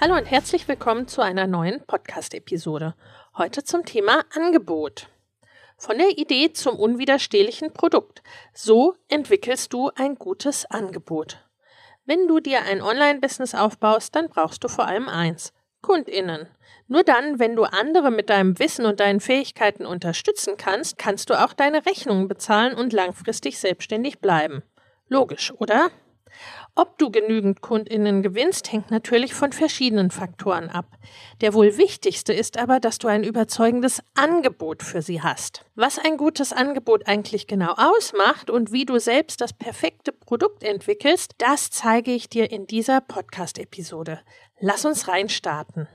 Hallo und herzlich willkommen zu einer neuen Podcast-Episode. Heute zum Thema Angebot. Von der Idee zum unwiderstehlichen Produkt. So entwickelst du ein gutes Angebot. Wenn du dir ein Online-Business aufbaust, dann brauchst du vor allem eins. KundInnen. Nur dann, wenn du andere mit deinem Wissen und deinen Fähigkeiten unterstützen kannst, kannst du auch deine Rechnungen bezahlen und langfristig selbstständig bleiben. Logisch, oder? Ob du genügend Kundinnen gewinnst, hängt natürlich von verschiedenen Faktoren ab. Der wohl wichtigste ist aber, dass du ein überzeugendes Angebot für sie hast. Was ein gutes Angebot eigentlich genau ausmacht und wie du selbst das perfekte Produkt entwickelst, das zeige ich dir in dieser Podcast-Episode. Lass uns reinstarten.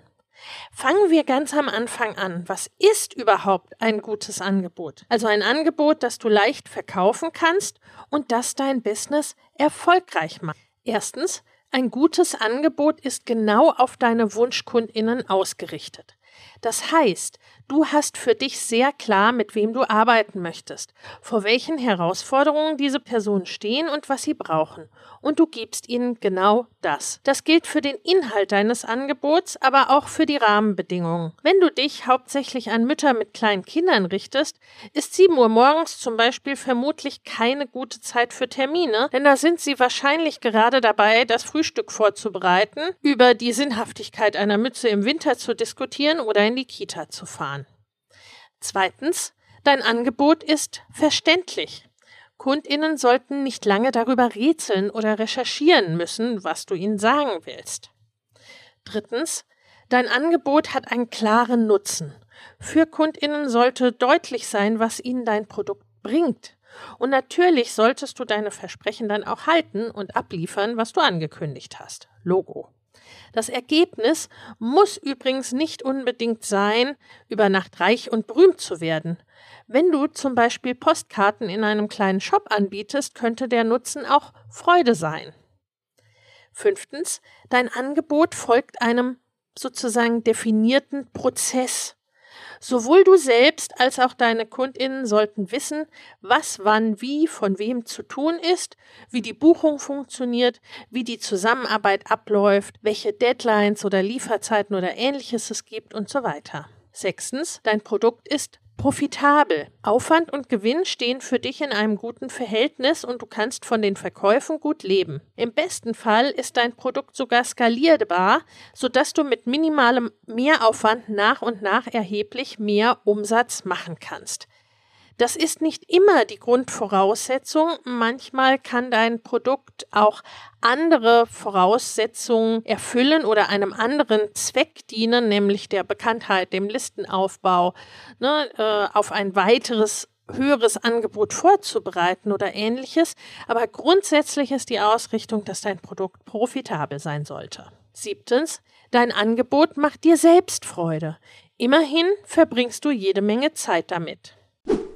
Fangen wir ganz am Anfang an. Was ist überhaupt ein gutes Angebot? Also ein Angebot, das du leicht verkaufen kannst und das dein Business erfolgreich macht. Erstens, ein gutes Angebot ist genau auf deine Wunschkundinnen ausgerichtet. Das heißt, du hast für dich sehr klar, mit wem du arbeiten möchtest, vor welchen Herausforderungen diese Personen stehen und was sie brauchen. Und du gibst ihnen genau das. Das gilt für den Inhalt deines Angebots, aber auch für die Rahmenbedingungen. Wenn du dich hauptsächlich an Mütter mit kleinen Kindern richtest, ist 7 Uhr morgens zum Beispiel vermutlich keine gute Zeit für Termine, denn da sind sie wahrscheinlich gerade dabei, das Frühstück vorzubereiten, über die Sinnhaftigkeit einer Mütze im Winter zu diskutieren oder in die Kita zu fahren. Zweitens, dein Angebot ist verständlich. Kundinnen sollten nicht lange darüber rätseln oder recherchieren müssen, was du ihnen sagen willst. Drittens, dein Angebot hat einen klaren Nutzen. Für Kundinnen sollte deutlich sein, was ihnen dein Produkt bringt. Und natürlich solltest du deine Versprechen dann auch halten und abliefern, was du angekündigt hast. Logo. Das Ergebnis muss übrigens nicht unbedingt sein, über Nacht reich und berühmt zu werden. Wenn du zum Beispiel Postkarten in einem kleinen Shop anbietest, könnte der Nutzen auch Freude sein. Fünftens, dein Angebot folgt einem sozusagen definierten Prozess. Sowohl du selbst als auch deine Kundinnen sollten wissen, was wann wie von wem zu tun ist, wie die Buchung funktioniert, wie die Zusammenarbeit abläuft, welche Deadlines oder Lieferzeiten oder ähnliches es gibt und so weiter. Sechstens, dein Produkt ist profitabel. Aufwand und Gewinn stehen für dich in einem guten Verhältnis und du kannst von den Verkäufen gut leben. Im besten Fall ist dein Produkt sogar skalierbar, sodass du mit minimalem Mehraufwand nach und nach erheblich mehr Umsatz machen kannst. Das ist nicht immer die Grundvoraussetzung. Manchmal kann dein Produkt auch andere Voraussetzungen erfüllen oder einem anderen Zweck dienen, nämlich der Bekanntheit, dem Listenaufbau, ne, äh, auf ein weiteres höheres Angebot vorzubereiten oder ähnliches. Aber grundsätzlich ist die Ausrichtung, dass dein Produkt profitabel sein sollte. Siebtens, dein Angebot macht dir selbst Freude. Immerhin verbringst du jede Menge Zeit damit.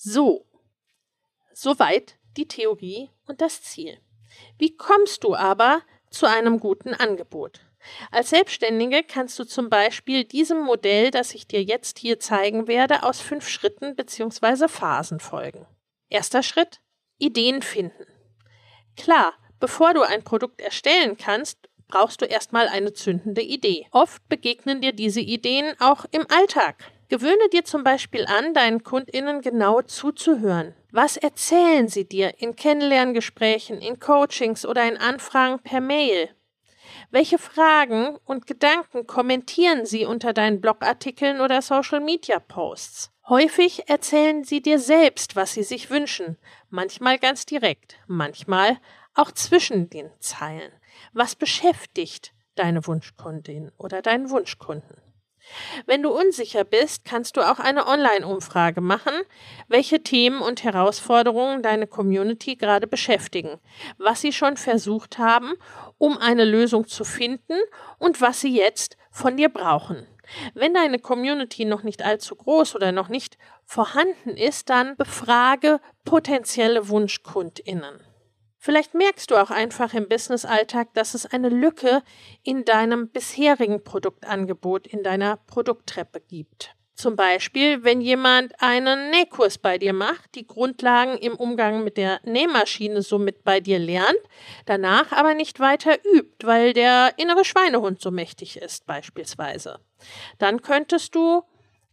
So, soweit die Theorie und das Ziel. Wie kommst du aber zu einem guten Angebot? Als Selbstständige kannst du zum Beispiel diesem Modell, das ich dir jetzt hier zeigen werde, aus fünf Schritten bzw. Phasen folgen. Erster Schritt, Ideen finden. Klar, bevor du ein Produkt erstellen kannst, brauchst du erstmal eine zündende Idee. Oft begegnen dir diese Ideen auch im Alltag. Gewöhne dir zum Beispiel an, deinen KundInnen genau zuzuhören. Was erzählen sie dir in Kennenlerngesprächen, in Coachings oder in Anfragen per Mail? Welche Fragen und Gedanken kommentieren sie unter deinen Blogartikeln oder Social Media Posts? Häufig erzählen sie dir selbst, was sie sich wünschen, manchmal ganz direkt, manchmal auch zwischen den Zeilen. Was beschäftigt deine Wunschkundin oder deinen Wunschkunden? Wenn du unsicher bist, kannst du auch eine Online-Umfrage machen, welche Themen und Herausforderungen deine Community gerade beschäftigen, was sie schon versucht haben, um eine Lösung zu finden und was sie jetzt von dir brauchen. Wenn deine Community noch nicht allzu groß oder noch nicht vorhanden ist, dann befrage potenzielle Wunschkundinnen. Vielleicht merkst du auch einfach im Businessalltag, dass es eine Lücke in deinem bisherigen Produktangebot, in deiner Produkttreppe gibt. Zum Beispiel, wenn jemand einen Nähkurs bei dir macht, die Grundlagen im Umgang mit der Nähmaschine somit bei dir lernt, danach aber nicht weiter übt, weil der innere Schweinehund so mächtig ist, beispielsweise. Dann könntest du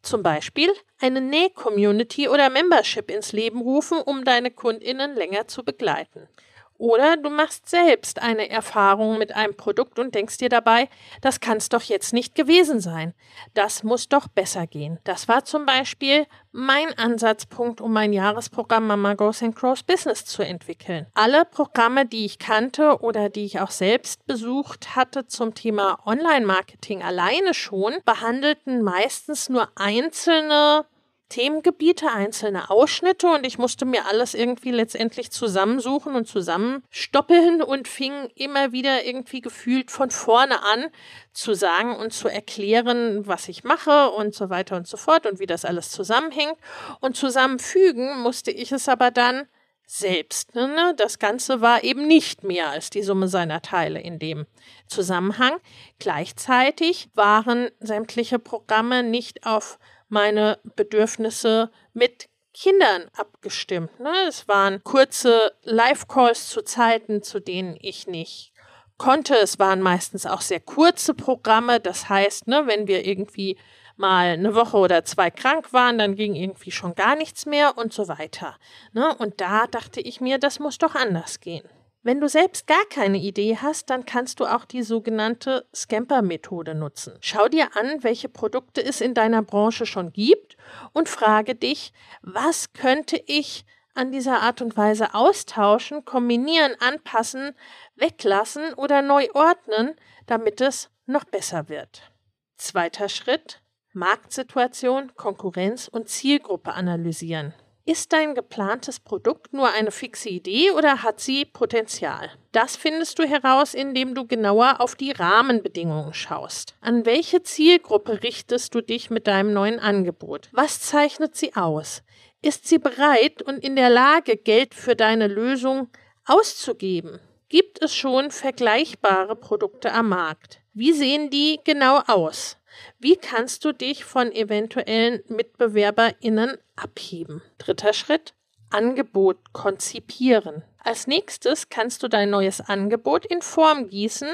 zum Beispiel eine Näh-Community oder Membership ins Leben rufen, um deine KundInnen länger zu begleiten. Oder du machst selbst eine Erfahrung mit einem Produkt und denkst dir dabei, das kann es doch jetzt nicht gewesen sein. Das muss doch besser gehen. Das war zum Beispiel mein Ansatzpunkt, um mein Jahresprogramm Mama Goes and Grows Business zu entwickeln. Alle Programme, die ich kannte oder die ich auch selbst besucht hatte zum Thema Online-Marketing alleine schon, behandelten meistens nur einzelne Themengebiete, einzelne Ausschnitte und ich musste mir alles irgendwie letztendlich zusammensuchen und zusammenstoppeln und fing immer wieder irgendwie gefühlt von vorne an zu sagen und zu erklären, was ich mache und so weiter und so fort und wie das alles zusammenhängt. Und zusammenfügen musste ich es aber dann selbst. Ne? Das Ganze war eben nicht mehr als die Summe seiner Teile in dem Zusammenhang. Gleichzeitig waren sämtliche Programme nicht auf meine Bedürfnisse mit Kindern abgestimmt. Ne? Es waren kurze Live-Calls zu Zeiten, zu denen ich nicht konnte. Es waren meistens auch sehr kurze Programme. Das heißt, ne, wenn wir irgendwie mal eine Woche oder zwei krank waren, dann ging irgendwie schon gar nichts mehr und so weiter. Ne? Und da dachte ich mir, das muss doch anders gehen. Wenn du selbst gar keine Idee hast, dann kannst du auch die sogenannte Scamper-Methode nutzen. Schau dir an, welche Produkte es in deiner Branche schon gibt und frage dich, was könnte ich an dieser Art und Weise austauschen, kombinieren, anpassen, weglassen oder neu ordnen, damit es noch besser wird. Zweiter Schritt. Marktsituation, Konkurrenz und Zielgruppe analysieren. Ist dein geplantes Produkt nur eine fixe Idee oder hat sie Potenzial? Das findest du heraus, indem du genauer auf die Rahmenbedingungen schaust. An welche Zielgruppe richtest du dich mit deinem neuen Angebot? Was zeichnet sie aus? Ist sie bereit und in der Lage, Geld für deine Lösung auszugeben? Gibt es schon vergleichbare Produkte am Markt? Wie sehen die genau aus? Wie kannst du dich von eventuellen MitbewerberInnen abheben? Dritter Schritt. Angebot konzipieren. Als nächstes kannst du dein neues Angebot in Form gießen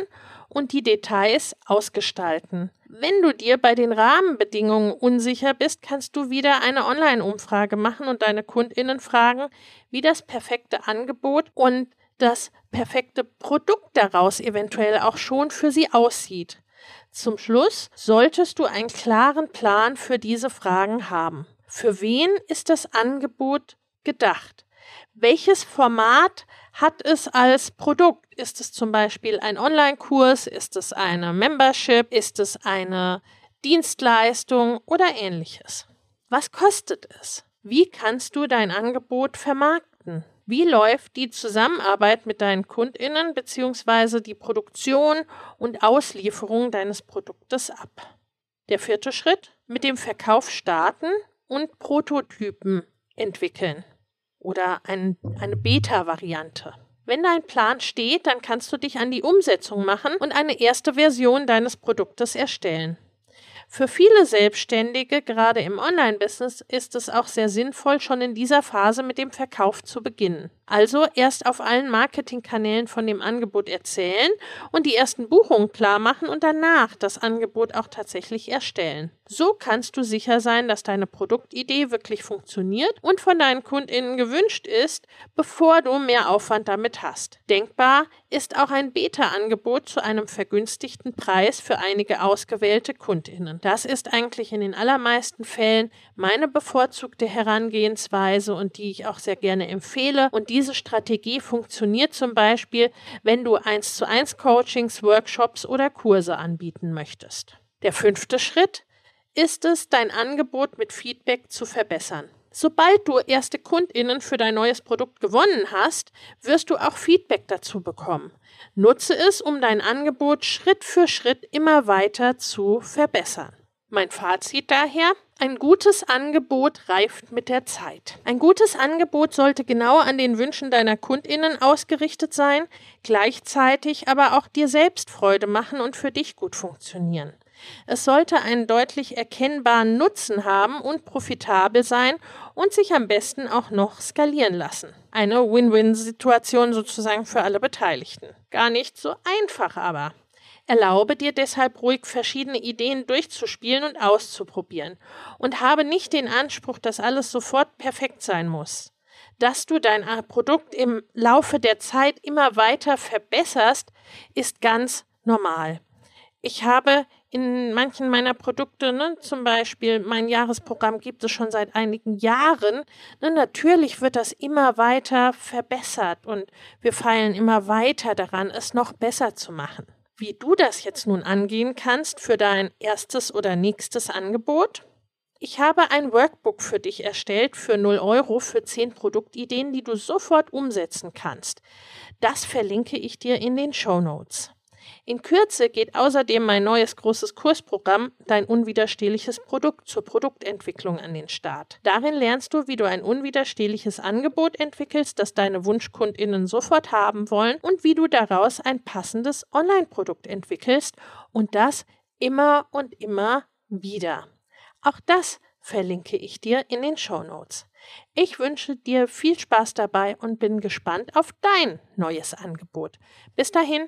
und die Details ausgestalten. Wenn du dir bei den Rahmenbedingungen unsicher bist, kannst du wieder eine Online-Umfrage machen und deine Kundinnen fragen, wie das perfekte Angebot und das perfekte Produkt daraus eventuell auch schon für sie aussieht. Zum Schluss solltest du einen klaren Plan für diese Fragen haben. Für wen ist das Angebot gedacht? Welches Format hat es als Produkt? Ist es zum Beispiel ein Online-Kurs? Ist es eine Membership? Ist es eine Dienstleistung oder ähnliches? Was kostet es? Wie kannst du dein Angebot vermarkten? Wie läuft die Zusammenarbeit mit deinen Kundinnen bzw. die Produktion und Auslieferung deines Produktes ab? Der vierte Schritt, mit dem Verkauf starten und Prototypen entwickeln oder ein, eine Beta-Variante. Wenn dein Plan steht, dann kannst du dich an die Umsetzung machen und eine erste Version deines Produktes erstellen. Für viele Selbstständige, gerade im Online-Business, ist es auch sehr sinnvoll, schon in dieser Phase mit dem Verkauf zu beginnen. Also erst auf allen Marketingkanälen von dem Angebot erzählen und die ersten Buchungen klar machen und danach das Angebot auch tatsächlich erstellen. So kannst du sicher sein, dass deine Produktidee wirklich funktioniert und von deinen Kundinnen gewünscht ist, bevor du mehr Aufwand damit hast. Denkbar ist auch ein Beta-Angebot zu einem vergünstigten Preis für einige ausgewählte Kundinnen. Das ist eigentlich in den allermeisten Fällen meine bevorzugte Herangehensweise und die ich auch sehr gerne empfehle. Und diese Strategie funktioniert zum Beispiel, wenn du eins zu eins Coachings, Workshops oder Kurse anbieten möchtest. Der fünfte Schritt ist es, dein Angebot mit Feedback zu verbessern. Sobald du erste Kundinnen für dein neues Produkt gewonnen hast, wirst du auch Feedback dazu bekommen. Nutze es, um dein Angebot Schritt für Schritt immer weiter zu verbessern. Mein Fazit daher, ein gutes Angebot reift mit der Zeit. Ein gutes Angebot sollte genau an den Wünschen deiner Kundinnen ausgerichtet sein, gleichzeitig aber auch dir selbst Freude machen und für dich gut funktionieren. Es sollte einen deutlich erkennbaren Nutzen haben und profitabel sein und sich am besten auch noch skalieren lassen. Eine Win-Win-Situation sozusagen für alle Beteiligten. Gar nicht so einfach aber. Erlaube dir deshalb ruhig verschiedene Ideen durchzuspielen und auszuprobieren und habe nicht den Anspruch, dass alles sofort perfekt sein muss. Dass du dein Produkt im Laufe der Zeit immer weiter verbesserst, ist ganz normal. Ich habe in manchen meiner Produkte, ne, zum Beispiel mein Jahresprogramm gibt es schon seit einigen Jahren. Ne, natürlich wird das immer weiter verbessert und wir feilen immer weiter daran, es noch besser zu machen. Wie du das jetzt nun angehen kannst für dein erstes oder nächstes Angebot? Ich habe ein Workbook für dich erstellt für 0 Euro für 10 Produktideen, die du sofort umsetzen kannst. Das verlinke ich dir in den Show Notes. In Kürze geht außerdem mein neues großes Kursprogramm Dein unwiderstehliches Produkt zur Produktentwicklung an den Start. Darin lernst du, wie du ein unwiderstehliches Angebot entwickelst, das deine Wunschkundinnen sofort haben wollen und wie du daraus ein passendes Online-Produkt entwickelst und das immer und immer wieder. Auch das verlinke ich dir in den Show Notes. Ich wünsche dir viel Spaß dabei und bin gespannt auf dein neues Angebot. Bis dahin,